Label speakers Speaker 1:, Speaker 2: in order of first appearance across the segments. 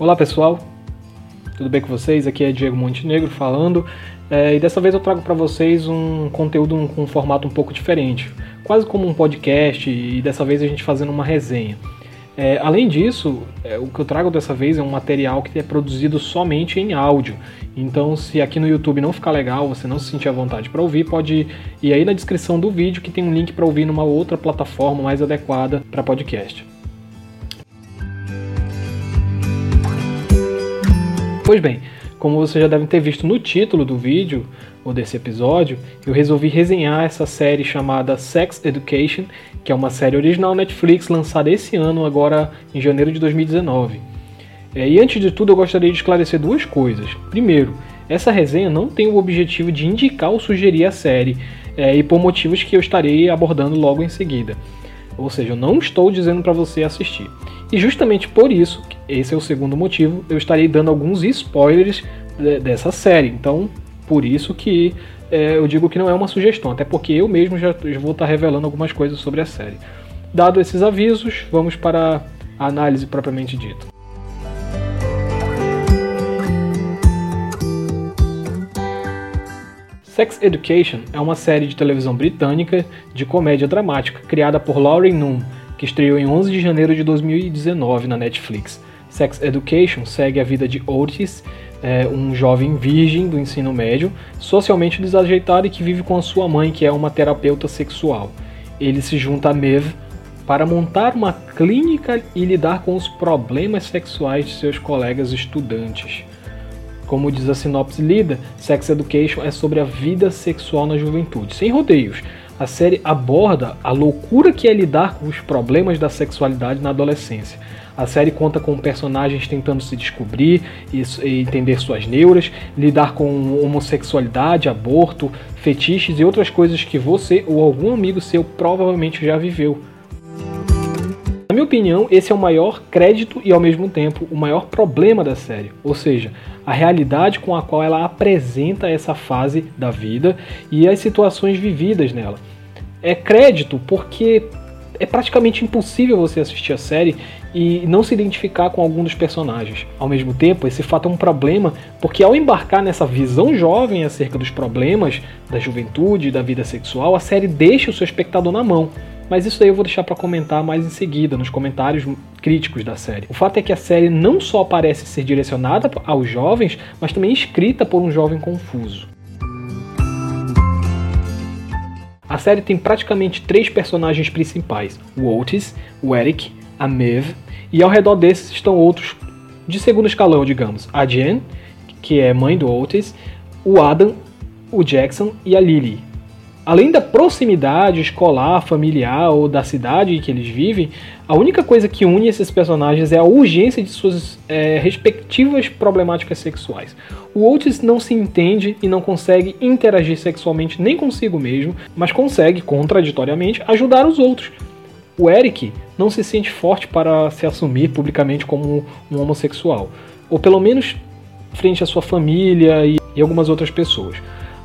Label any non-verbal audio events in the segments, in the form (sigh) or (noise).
Speaker 1: Olá pessoal, tudo bem com vocês? Aqui é Diego Montenegro falando é, e dessa vez eu trago para vocês um conteúdo com um formato um pouco diferente, quase como um podcast e dessa vez a gente fazendo uma resenha. É, além disso, é, o que eu trago dessa vez é um material que é produzido somente em áudio. Então, se aqui no YouTube não ficar legal, você não se sentir à vontade para ouvir, pode ir aí na descrição do vídeo que tem um link para ouvir numa outra plataforma mais adequada para podcast. Pois bem, como vocês já devem ter visto no título do vídeo ou desse episódio, eu resolvi resenhar essa série chamada Sex Education, que é uma série original Netflix lançada esse ano, agora em janeiro de 2019. É, e antes de tudo, eu gostaria de esclarecer duas coisas. Primeiro, essa resenha não tem o objetivo de indicar ou sugerir a série, é, e por motivos que eu estarei abordando logo em seguida. Ou seja, eu não estou dizendo para você assistir. E justamente por isso, esse é o segundo motivo, eu estarei dando alguns spoilers dessa série. Então, por isso que é, eu digo que não é uma sugestão, até porque eu mesmo já, já vou estar revelando algumas coisas sobre a série. Dado esses avisos, vamos para a análise propriamente dita. Sex Education é uma série de televisão britânica de comédia dramática criada por Lauren Noon, que estreou em 11 de janeiro de 2019 na Netflix. Sex Education segue a vida de Otis, é, um jovem virgem do ensino médio, socialmente desajeitado e que vive com a sua mãe, que é uma terapeuta sexual. Ele se junta a Mev para montar uma clínica e lidar com os problemas sexuais de seus colegas estudantes. Como diz a sinopse lida, Sex Education é sobre a vida sexual na juventude, sem rodeios. A série aborda a loucura que é lidar com os problemas da sexualidade na adolescência. A série conta com personagens tentando se descobrir e, entender suas neuras, lidar com homossexualidade, aborto, fetiches e outras coisas que você ou algum amigo seu provavelmente já viveu. Minha opinião, esse é o maior crédito e ao mesmo tempo o maior problema da série, ou seja, a realidade com a qual ela apresenta essa fase da vida e as situações vividas nela. É crédito porque é praticamente impossível você assistir a série e não se identificar com algum dos personagens. Ao mesmo tempo, esse fato é um problema porque ao embarcar nessa visão jovem acerca dos problemas da juventude e da vida sexual, a série deixa o seu espectador na mão. Mas isso aí eu vou deixar para comentar mais em seguida, nos comentários críticos da série. O fato é que a série não só parece ser direcionada aos jovens, mas também escrita por um jovem confuso. A série tem praticamente três personagens principais: o Otis, o Eric, a Maeve, e ao redor desses estão outros de segundo escalão, digamos. A Jen, que é mãe do Otis, o Adam, o Jackson e a Lily, Além da proximidade escolar, familiar ou da cidade em que eles vivem, a única coisa que une esses personagens é a urgência de suas é, respectivas problemáticas sexuais. O Otis não se entende e não consegue interagir sexualmente nem consigo mesmo, mas consegue, contraditoriamente, ajudar os outros. O Eric não se sente forte para se assumir publicamente como um homossexual, ou pelo menos frente à sua família e algumas outras pessoas.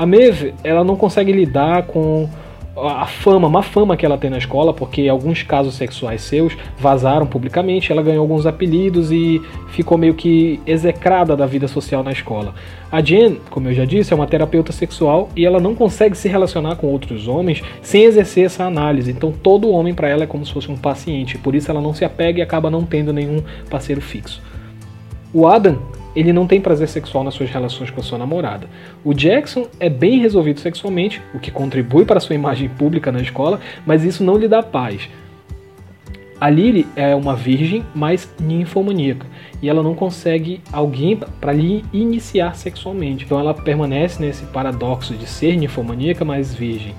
Speaker 1: A Maeve, ela não consegue lidar com a fama, má fama que ela tem na escola, porque alguns casos sexuais seus vazaram publicamente, ela ganhou alguns apelidos e ficou meio que execrada da vida social na escola. A Jen, como eu já disse, é uma terapeuta sexual e ela não consegue se relacionar com outros homens sem exercer essa análise. Então todo homem para ela é como se fosse um paciente, por isso ela não se apega e acaba não tendo nenhum parceiro fixo. O Adam ele não tem prazer sexual nas suas relações com a sua namorada. O Jackson é bem resolvido sexualmente, o que contribui para sua imagem pública na escola, mas isso não lhe dá paz. A Lily é uma virgem, mas ninfomaníaca, e ela não consegue alguém para lhe iniciar sexualmente. Então ela permanece nesse paradoxo de ser ninfomaníaca, mas virgem.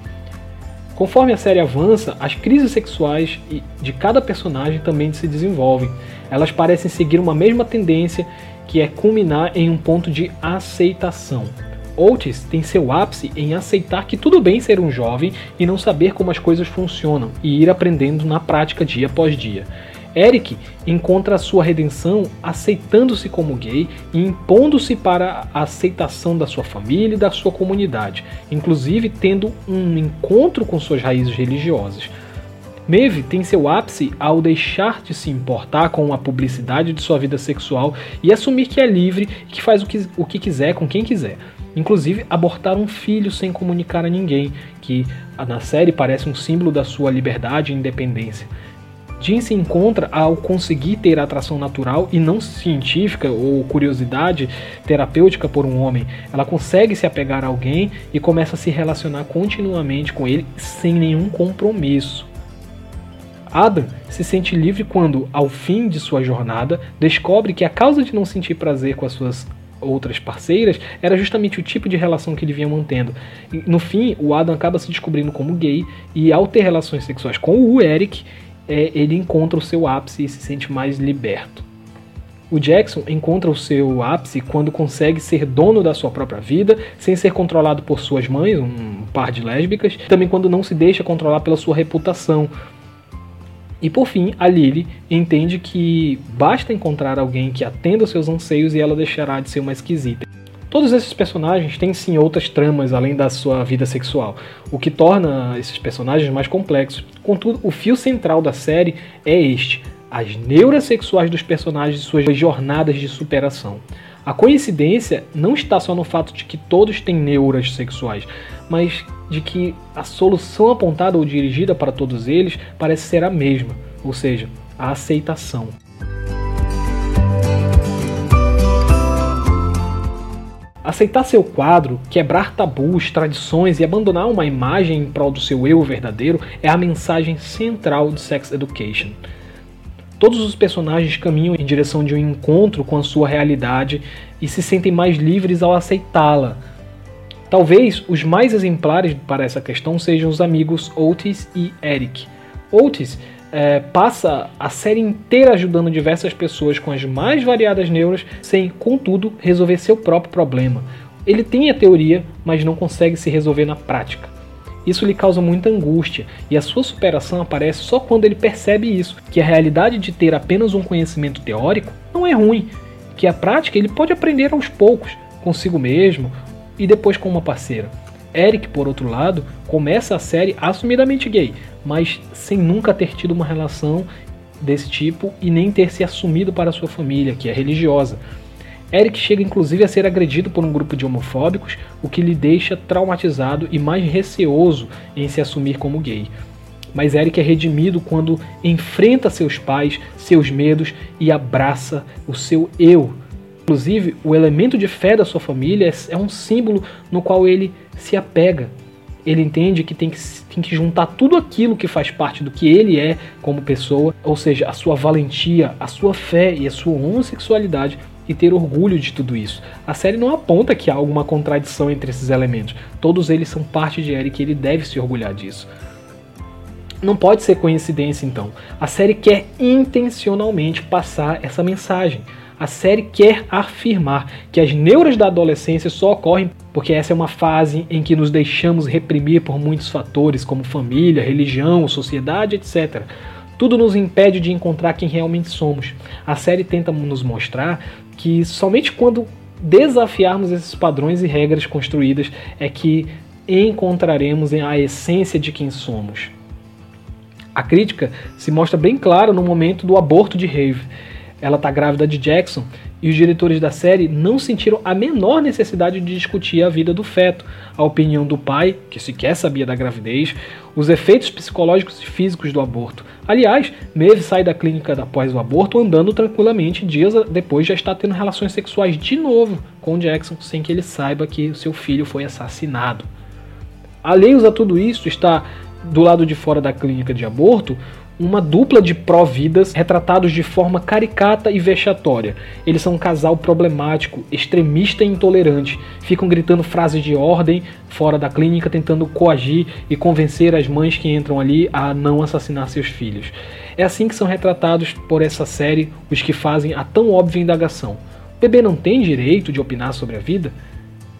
Speaker 1: Conforme a série avança, as crises sexuais de cada personagem também se desenvolvem. Elas parecem seguir uma mesma tendência que é culminar em um ponto de aceitação. Otis tem seu ápice em aceitar que tudo bem ser um jovem e não saber como as coisas funcionam e ir aprendendo na prática dia após dia. Eric encontra a sua redenção aceitando-se como gay e impondo-se para a aceitação da sua família e da sua comunidade, inclusive tendo um encontro com suas raízes religiosas. Maeve tem seu ápice ao deixar de se importar com a publicidade de sua vida sexual e assumir que é livre e que faz o que, o que quiser com quem quiser. Inclusive, abortar um filho sem comunicar a ninguém, que na série parece um símbolo da sua liberdade e independência. Jean se encontra ao conseguir ter atração natural e não científica ou curiosidade terapêutica por um homem. Ela consegue se apegar a alguém e começa a se relacionar continuamente com ele sem nenhum compromisso. Adam se sente livre quando, ao fim de sua jornada, descobre que a causa de não sentir prazer com as suas outras parceiras era justamente o tipo de relação que ele vinha mantendo. No fim, o Adam acaba se descobrindo como gay e, ao ter relações sexuais com o Eric, é, ele encontra o seu ápice e se sente mais liberto. O Jackson encontra o seu ápice quando consegue ser dono da sua própria vida, sem ser controlado por suas mães, um par de lésbicas, também quando não se deixa controlar pela sua reputação. E por fim, a Lily entende que basta encontrar alguém que atenda aos seus anseios e ela deixará de ser uma esquisita. Todos esses personagens têm sim outras tramas além da sua vida sexual, o que torna esses personagens mais complexos. Contudo, o fio central da série é este: as neuras sexuais dos personagens e suas jornadas de superação. A coincidência não está só no fato de que todos têm neuras sexuais, mas de que a solução apontada ou dirigida para todos eles parece ser a mesma, ou seja, a aceitação. Aceitar seu quadro, quebrar tabus, tradições e abandonar uma imagem em prol do seu eu verdadeiro é a mensagem central de Sex Education. Todos os personagens caminham em direção de um encontro com a sua realidade e se sentem mais livres ao aceitá-la. Talvez os mais exemplares para essa questão sejam os amigos Otis e Eric. Otis é, passa a série inteira ajudando diversas pessoas com as mais variadas neuras, sem, contudo, resolver seu próprio problema. Ele tem a teoria, mas não consegue se resolver na prática. Isso lhe causa muita angústia, e a sua superação aparece só quando ele percebe isso, que a realidade de ter apenas um conhecimento teórico não é ruim, que a prática ele pode aprender aos poucos, consigo mesmo e depois com uma parceira. Eric, por outro lado, começa a série assumidamente gay, mas sem nunca ter tido uma relação desse tipo e nem ter se assumido para sua família, que é religiosa. Eric chega inclusive a ser agredido por um grupo de homofóbicos, o que lhe deixa traumatizado e mais receoso em se assumir como gay. Mas Eric é redimido quando enfrenta seus pais, seus medos e abraça o seu eu. Inclusive, o elemento de fé da sua família é um símbolo no qual ele se apega. Ele entende que tem, que tem que juntar tudo aquilo que faz parte do que ele é como pessoa, ou seja, a sua valentia, a sua fé e a sua homossexualidade, e ter orgulho de tudo isso. A série não aponta que há alguma contradição entre esses elementos. Todos eles são parte de Eric e ele deve se orgulhar disso. Não pode ser coincidência então. A série quer intencionalmente passar essa mensagem a série quer afirmar que as neuras da adolescência só ocorrem porque essa é uma fase em que nos deixamos reprimir por muitos fatores, como família, religião, sociedade, etc. Tudo nos impede de encontrar quem realmente somos. A série tenta nos mostrar que somente quando desafiarmos esses padrões e regras construídas é que encontraremos a essência de quem somos. A crítica se mostra bem clara no momento do aborto de Rave ela está grávida de Jackson e os diretores da série não sentiram a menor necessidade de discutir a vida do feto, a opinião do pai, que sequer sabia da gravidez, os efeitos psicológicos e físicos do aborto. Aliás, Maeve sai da clínica após o aborto andando tranquilamente, dias depois já está tendo relações sexuais de novo com Jackson, sem que ele saiba que seu filho foi assassinado. Alheios a tudo isso, está do lado de fora da clínica de aborto uma dupla de pró-vidas retratados de forma caricata e vexatória. Eles são um casal problemático, extremista e intolerante. Ficam gritando frases de ordem fora da clínica, tentando coagir e convencer as mães que entram ali a não assassinar seus filhos. É assim que são retratados por essa série os que fazem a tão óbvia indagação. O bebê não tem direito de opinar sobre a vida?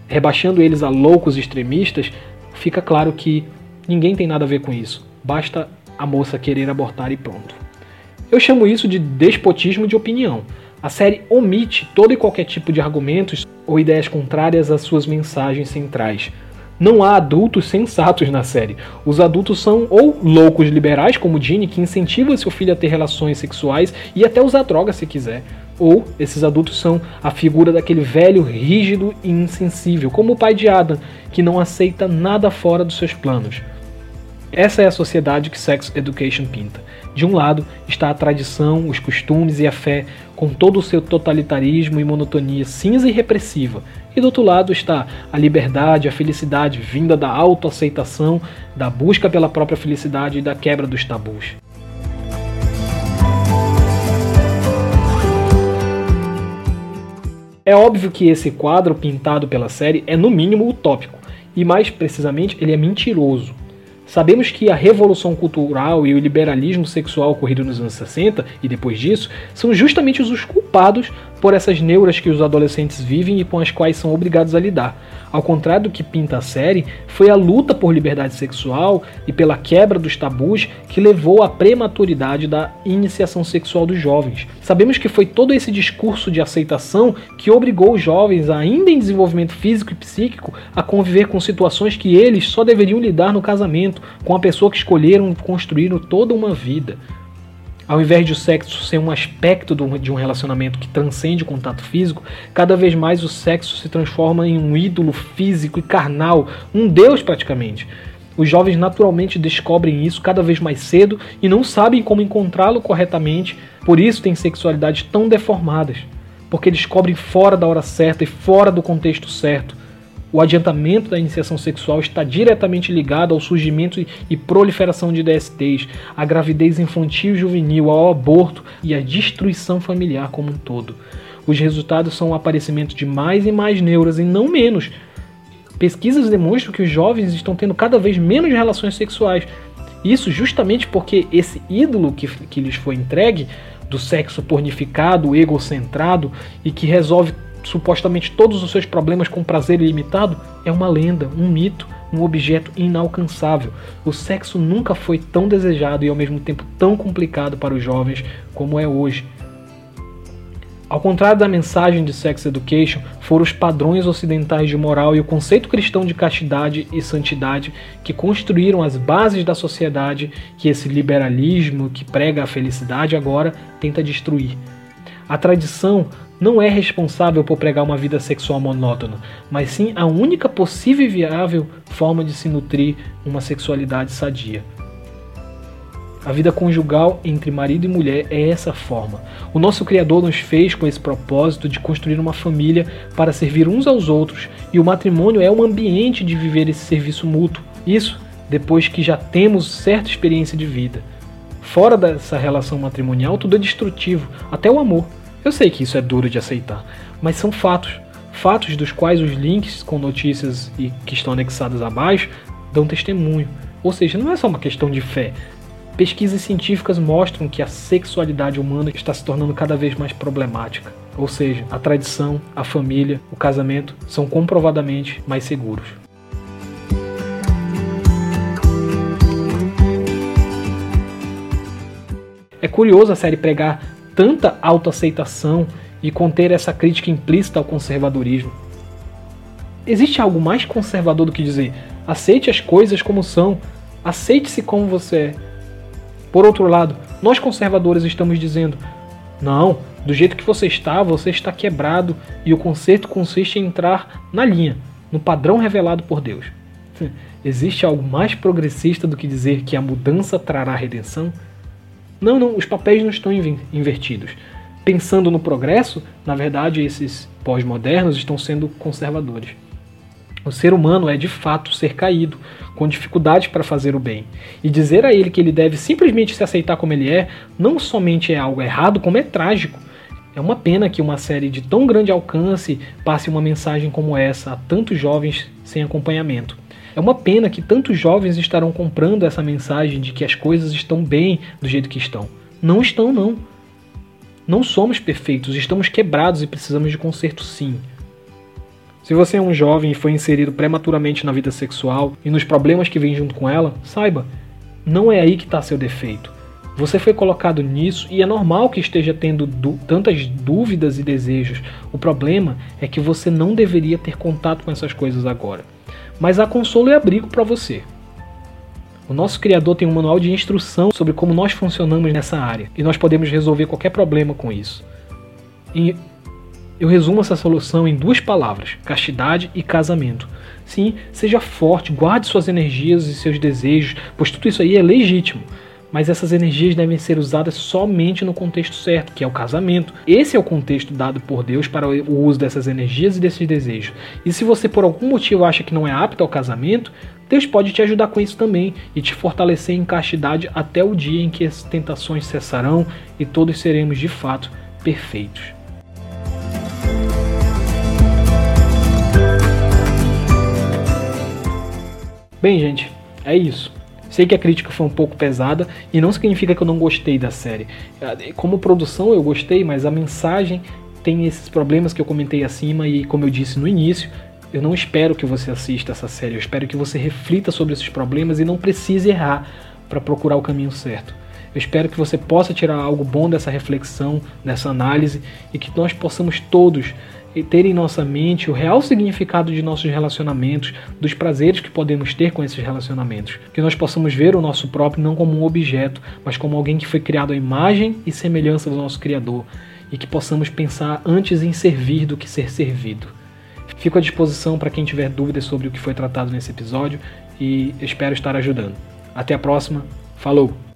Speaker 1: Rebaixando eles a loucos extremistas, fica claro que ninguém tem nada a ver com isso. Basta a moça querer abortar e pronto. Eu chamo isso de despotismo de opinião. A série omite todo e qualquer tipo de argumentos ou ideias contrárias às suas mensagens centrais. Não há adultos sensatos na série. Os adultos são ou loucos liberais, como Ginny, que incentiva seu filho a ter relações sexuais e até usar droga se quiser. Ou esses adultos são a figura daquele velho rígido e insensível, como o pai de Adam, que não aceita nada fora dos seus planos. Essa é a sociedade que Sex Education pinta. De um lado está a tradição, os costumes e a fé, com todo o seu totalitarismo e monotonia cinza e repressiva. E do outro lado está a liberdade, a felicidade vinda da autoaceitação, da busca pela própria felicidade e da quebra dos tabus. É óbvio que esse quadro pintado pela série é no mínimo utópico, e mais precisamente ele é mentiroso. Sabemos que a revolução cultural e o liberalismo sexual ocorrido nos anos 60 e depois disso são justamente os culpados por essas neuras que os adolescentes vivem e com as quais são obrigados a lidar. Ao contrário do que pinta a série, foi a luta por liberdade sexual e pela quebra dos tabus que levou à prematuridade da iniciação sexual dos jovens. Sabemos que foi todo esse discurso de aceitação que obrigou os jovens, ainda em desenvolvimento físico e psíquico, a conviver com situações que eles só deveriam lidar no casamento, com a pessoa que escolheram construir toda uma vida. Ao invés de o sexo ser um aspecto de um relacionamento que transcende o contato físico, cada vez mais o sexo se transforma em um ídolo físico e carnal, um deus praticamente. Os jovens naturalmente descobrem isso cada vez mais cedo e não sabem como encontrá-lo corretamente, por isso têm sexualidades tão deformadas, porque descobrem fora da hora certa e fora do contexto certo, o adiantamento da iniciação sexual está diretamente ligado ao surgimento e proliferação de DSTs, à gravidez infantil e juvenil, ao aborto e à destruição familiar como um todo. Os resultados são o aparecimento de mais e mais neuras e não menos. Pesquisas demonstram que os jovens estão tendo cada vez menos relações sexuais. Isso justamente porque esse ídolo que, que lhes foi entregue, do sexo pornificado, egocentrado e que resolve supostamente todos os seus problemas com prazer ilimitado é uma lenda, um mito, um objeto inalcançável. O sexo nunca foi tão desejado e ao mesmo tempo tão complicado para os jovens como é hoje. Ao contrário da mensagem de Sex Education, foram os padrões ocidentais de moral e o conceito cristão de castidade e santidade que construíram as bases da sociedade que esse liberalismo que prega a felicidade agora tenta destruir. A tradição não é responsável por pregar uma vida sexual monótona, mas sim a única possível e viável forma de se nutrir uma sexualidade sadia. A vida conjugal entre marido e mulher é essa forma. O nosso Criador nos fez com esse propósito de construir uma família para servir uns aos outros, e o matrimônio é um ambiente de viver esse serviço mútuo. Isso depois que já temos certa experiência de vida. Fora dessa relação matrimonial, tudo é destrutivo, até o amor. Eu sei que isso é duro de aceitar, mas são fatos. Fatos dos quais os links com notícias e que estão anexados abaixo dão testemunho. Ou seja, não é só uma questão de fé. Pesquisas científicas mostram que a sexualidade humana está se tornando cada vez mais problemática. Ou seja, a tradição, a família, o casamento são comprovadamente mais seguros. É curioso a série pregar tanta autoaceitação e conter essa crítica implícita ao conservadorismo. Existe algo mais conservador do que dizer aceite as coisas como são, aceite-se como você é. Por outro lado, nós conservadores estamos dizendo não, do jeito que você está, você está quebrado e o conserto consiste em entrar na linha, no padrão revelado por Deus. (laughs) Existe algo mais progressista do que dizer que a mudança trará redenção? Não, não, os papéis não estão invertidos. Pensando no progresso, na verdade, esses pós-modernos estão sendo conservadores. O ser humano é de fato ser caído, com dificuldades para fazer o bem. E dizer a ele que ele deve simplesmente se aceitar como ele é, não somente é algo errado, como é trágico. É uma pena que uma série de tão grande alcance passe uma mensagem como essa a tantos jovens sem acompanhamento. É uma pena que tantos jovens estarão comprando essa mensagem de que as coisas estão bem do jeito que estão. Não estão, não. Não somos perfeitos, estamos quebrados e precisamos de conserto sim. Se você é um jovem e foi inserido prematuramente na vida sexual e nos problemas que vêm junto com ela, saiba, não é aí que está seu defeito. Você foi colocado nisso e é normal que esteja tendo tantas dúvidas e desejos. O problema é que você não deveria ter contato com essas coisas agora. Mas há consolo e abrigo para você. O nosso criador tem um manual de instrução sobre como nós funcionamos nessa área e nós podemos resolver qualquer problema com isso. E eu resumo essa solução em duas palavras: castidade e casamento. Sim, seja forte, guarde suas energias e seus desejos, pois tudo isso aí é legítimo mas essas energias devem ser usadas somente no contexto certo, que é o casamento. Esse é o contexto dado por Deus para o uso dessas energias e desses desejos. E se você por algum motivo acha que não é apto ao casamento, Deus pode te ajudar com isso também e te fortalecer em castidade até o dia em que as tentações cessarão e todos seremos de fato perfeitos. Bem, gente, é isso. Sei que a crítica foi um pouco pesada e não significa que eu não gostei da série. É, como produção eu gostei, mas a mensagem tem esses problemas que eu comentei acima e como eu disse no início, eu não espero que você assista essa série, eu espero que você reflita sobre esses problemas e não precise errar para procurar o caminho certo. Eu espero que você possa tirar algo bom dessa reflexão, dessa análise e que nós possamos todos e ter em nossa mente o real significado de nossos relacionamentos, dos prazeres que podemos ter com esses relacionamentos. Que nós possamos ver o nosso próprio não como um objeto, mas como alguém que foi criado à imagem e semelhança do nosso Criador. E que possamos pensar antes em servir do que ser servido. Fico à disposição para quem tiver dúvidas sobre o que foi tratado nesse episódio e espero estar ajudando. Até a próxima. Falou!